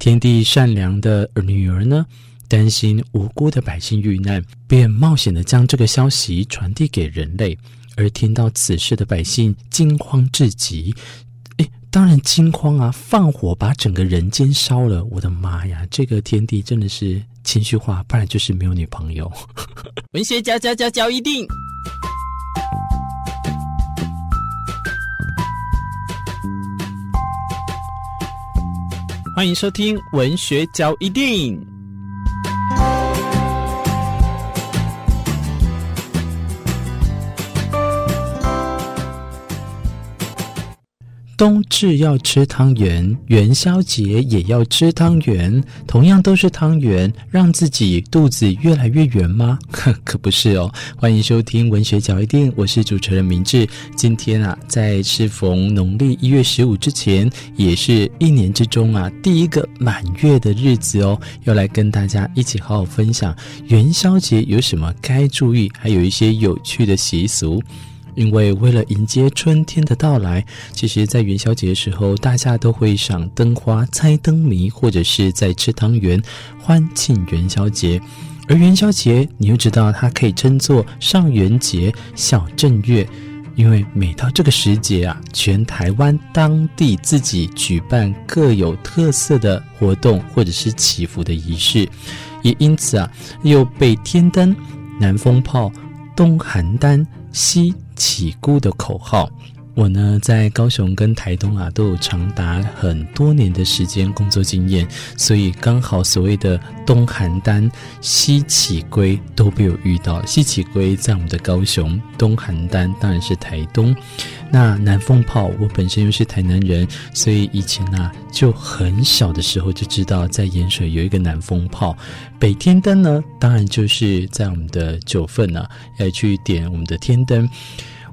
天帝善良的女儿呢，担心无辜的百姓遇难，便冒险的将这个消息传递给人类。而听到此事的百姓惊慌至极，诶，当然惊慌啊！放火把整个人间烧了，我的妈呀！这个天帝真的是情绪化，不然就是没有女朋友。文学家家家教一定，欢迎收听文学交易电影。冬至要吃汤圆，元宵节也要吃汤圆，同样都是汤圆，让自己肚子越来越圆吗？哼 可不是哦。欢迎收听文学角一定，我是主持人明志。今天啊，在适逢农历一月十五之前，也是一年之中啊第一个满月的日子哦，要来跟大家一起好好分享元宵节有什么该注意，还有一些有趣的习俗。因为为了迎接春天的到来，其实，在元宵节的时候，大家都会赏灯花、猜灯谜，或者是在吃汤圆，欢庆元宵节。而元宵节，你又知道它可以称作上元节、小正月，因为每到这个时节啊，全台湾当地自己举办各有特色的活动，或者是祈福的仪式，也因此啊，又被天灯、南风炮、东寒单、西起姑的口号，我呢在高雄跟台东啊都有长达很多年的时间工作经验，所以刚好所谓的东邯郸、西起龟都被我遇到。西起龟在我们的高雄，东邯郸当然是台东。那南风炮，我本身又是台南人，所以以前呢、啊、就很小的时候就知道在盐水有一个南风炮。北天灯呢，当然就是在我们的九份呢、啊、要去点我们的天灯。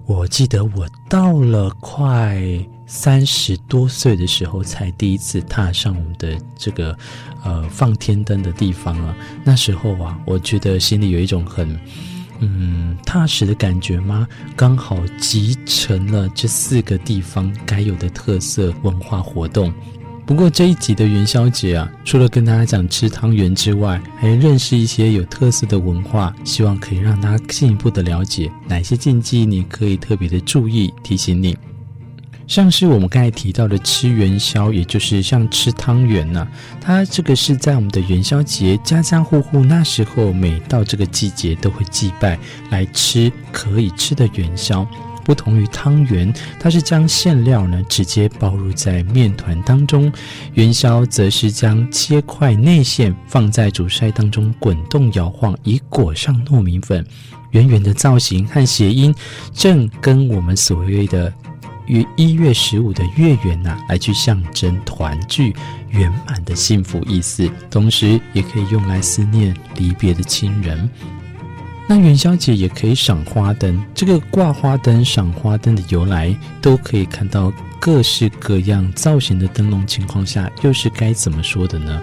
我记得我到了快三十多岁的时候，才第一次踏上我们的这个呃放天灯的地方啊。那时候啊，我觉得心里有一种很嗯踏实的感觉吗？刚好集成了这四个地方该有的特色文化活动。不过这一集的元宵节啊，除了跟大家讲吃汤圆之外，还认识一些有特色的文化，希望可以让大家进一步的了解哪些禁忌，你可以特别的注意提醒你。像是我们刚才提到的吃元宵，也就是像吃汤圆、啊，它这个是在我们的元宵节，家家户户那时候每到这个季节都会祭拜来吃可以吃的元宵。不同于汤圆，它是将馅料呢直接包入在面团当中；元宵则是将切块内馅放在煮筛当中滚动摇晃，以裹上糯米粉。圆圆的造型和谐音，正跟我们所谓的于一月十五的月圆呐、啊，来去象征团聚圆满的幸福意思，同时也可以用来思念离别的亲人。那元宵节也可以赏花灯，这个挂花灯、赏花灯的由来，都可以看到各式各样造型的灯笼情况下，又是该怎么说的呢？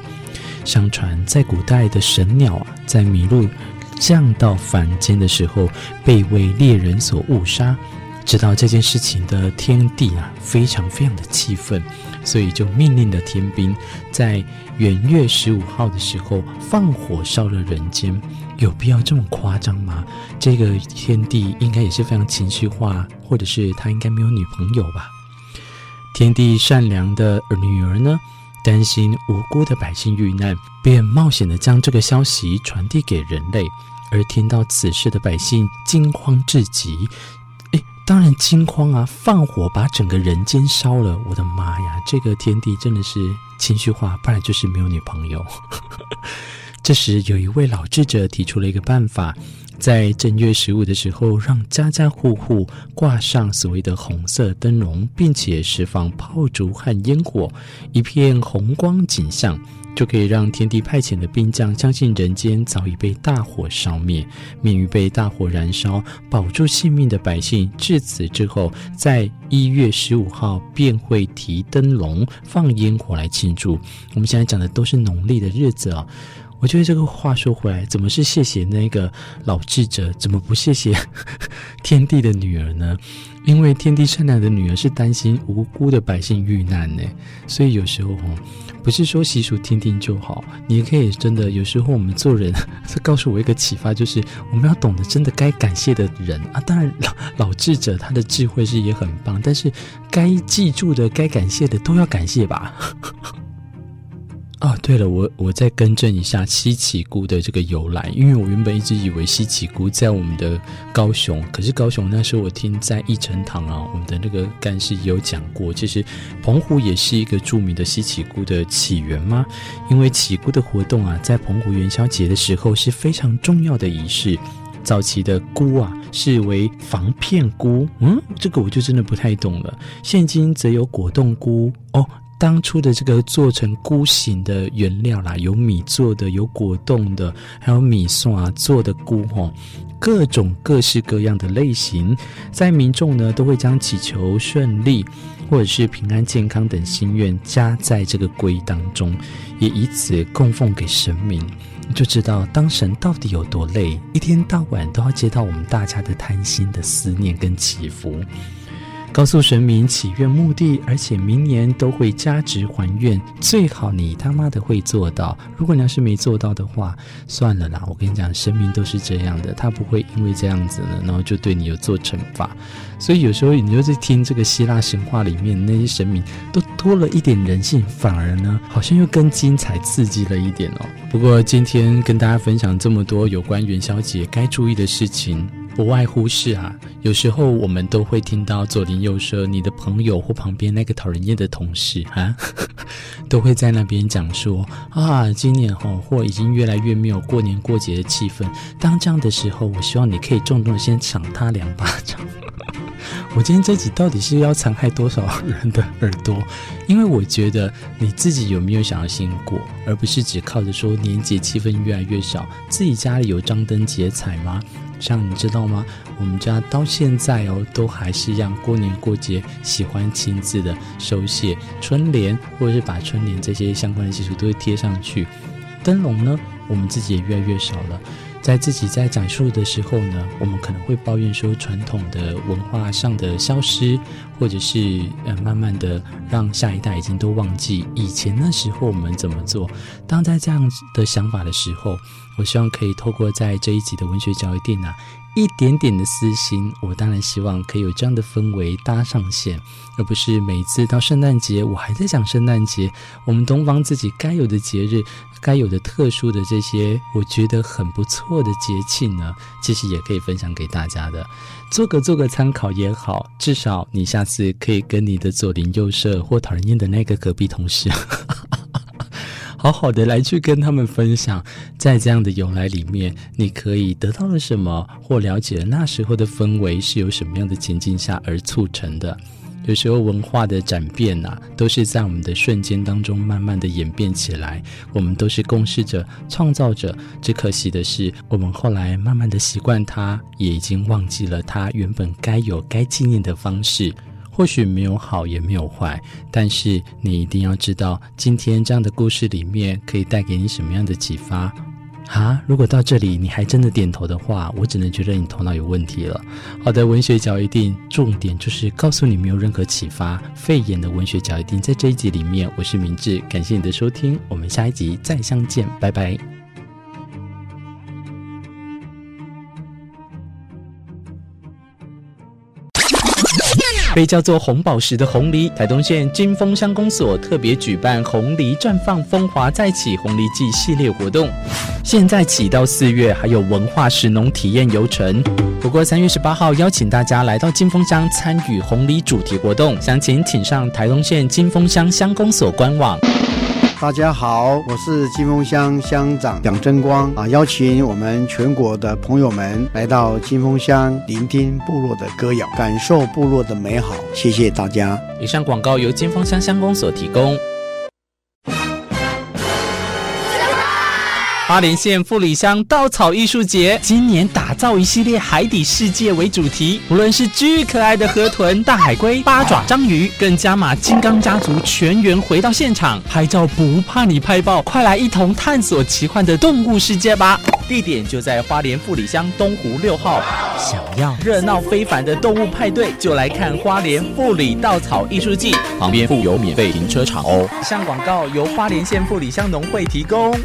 相传在古代的神鸟啊，在麋鹿降到凡间的时候，被为猎人所误杀，知道这件事情的天帝啊，非常非常的气愤，所以就命令了天兵，在元月十五号的时候放火烧了人间。有必要这么夸张吗？这个天帝应该也是非常情绪化，或者是他应该没有女朋友吧？天帝善良的女儿呢，担心无辜的百姓遇难，便冒险的将这个消息传递给人类。而听到此事的百姓惊慌至极，诶，当然惊慌啊！放火把整个人间烧了，我的妈呀！这个天帝真的是情绪化，不然就是没有女朋友。这时，有一位老智者提出了一个办法，在正月十五的时候，让家家户户挂上所谓的红色灯笼，并且释放炮竹和烟火，一片红光景象，就可以让天帝派遣的兵将相信人间早已被大火烧灭，免于被大火燃烧，保住性命的百姓，至此之后，在一月十五号便会提灯笼、放烟火来庆祝。我们现在讲的都是农历的日子啊、哦。我觉得这个话说回来，怎么是谢谢那个老智者，怎么不谢谢 天帝的女儿呢？因为天帝善良的女儿是担心无辜的百姓遇难呢，所以有时候不是说习俗听听就好，你可以真的。有时候我们做人，这告诉我一个启发，就是我们要懂得真的该感谢的人啊。当然老老智者他的智慧是也很棒，但是该记住的、该感谢的都要感谢吧。哦，对了，我我再更正一下西奇菇的这个由来，因为我原本一直以为西奇菇在我们的高雄，可是高雄那时候我听在义成堂啊，我们的那个干事也有讲过，其实澎湖也是一个著名的西奇菇的起源吗？因为奇菇的活动啊，在澎湖元宵节的时候是非常重要的仪式。早期的菇啊，是为防骗菇，嗯，这个我就真的不太懂了。现今则有果冻菇哦。当初的这个做成菇形的原料啦，有米做的，有果冻的，还有米蒜啊做的菇吼，各种各式各样的类型，在民众呢都会将祈求顺利或者是平安健康等心愿加在这个龟当中，也以此供奉给神明，就知道当神到底有多累，一天到晚都要接到我们大家的贪心的思念跟祈福。告诉神明祈愿目的，而且明年都会加值还愿，最好你他妈的会做到。如果你要是没做到的话，算了啦。我跟你讲，神明都是这样的，他不会因为这样子呢，然后就对你有做惩罚。所以有时候你就在听这个希腊神话里面那些神明都多了一点人性，反而呢好像又更精彩刺激了一点哦。不过今天跟大家分享这么多有关元宵节该注意的事情。不外乎是啊，有时候我们都会听到左邻右舍、你的朋友或旁边那个讨人厌的同事啊，都会在那边讲说啊，今年哦或已经越来越没有过年过节的气氛。当这样的时候，我希望你可以重重的先赏他两巴掌。我今天这集到底是要残害多少人的耳朵？因为我觉得你自己有没有想要先过，而不是只靠着说年节气氛越来越少，自己家里有张灯结彩吗？像你知道吗？我们家到现在哦，都还是一样过年过节喜欢亲自的手写春联，或者是把春联这些相关的习俗都会贴上去。灯笼呢，我们自己也越来越少了。在自己在讲述的时候呢，我们可能会抱怨说传统的文化上的消失，或者是呃慢慢的让下一代已经都忘记以前那时候我们怎么做。当在这样的想法的时候，我希望可以透过在这一集的文学教育电脑。一点点的私心，我当然希望可以有这样的氛围搭上线，而不是每次到圣诞节我还在讲圣诞节。我们东方自己该有的节日，该有的特殊的这些，我觉得很不错的节庆呢，其实也可以分享给大家的，做个做个参考也好。至少你下次可以跟你的左邻右舍或讨人厌的那个隔壁同事。好好的来去跟他们分享，在这样的由来里面，你可以得到了什么，或了解了那时候的氛围是由什么样的情境下而促成的。有时候文化的转变呐、啊，都是在我们的瞬间当中慢慢的演变起来。我们都是共事者、创造者，只可惜的是，我们后来慢慢的习惯它，也已经忘记了它原本该有、该纪念的方式。或许没有好，也没有坏，但是你一定要知道，今天这样的故事里面可以带给你什么样的启发啊？如果到这里你还真的点头的话，我只能觉得你头脑有问题了。好的，文学角一定重点就是告诉你没有任何启发。肺炎的文学角一定在这一集里面，我是明智，感谢你的收听，我们下一集再相见，拜拜。被叫做红宝石的红梨，台东县金峰乡公所特别举办红梨绽放风华再起红梨季系列活动，现在起到四月还有文化石农体验游程。不过三月十八号邀请大家来到金峰乡参与红梨主题活动，详情请上台东县金峰乡乡公所官网。大家好，我是金峰乡乡长蒋争光啊，邀请我们全国的朋友们来到金峰乡，聆听部落的歌谣，感受部落的美好。谢谢大家。以上广告由金峰乡乡公所提供。花莲县富里乡稻草艺术节今年打造一系列海底世界为主题，不论是巨可爱的河豚、大海龟、八爪章鱼，更加码金刚家族全员回到现场拍照，不怕你拍爆，快来一同探索奇幻的动物世界吧！地点就在花莲富里乡东湖六号。想要热闹非凡的动物派对，就来看花莲富里稻草艺术季，旁边附有免费停车场哦。以上广告由花莲县富里乡农会提供。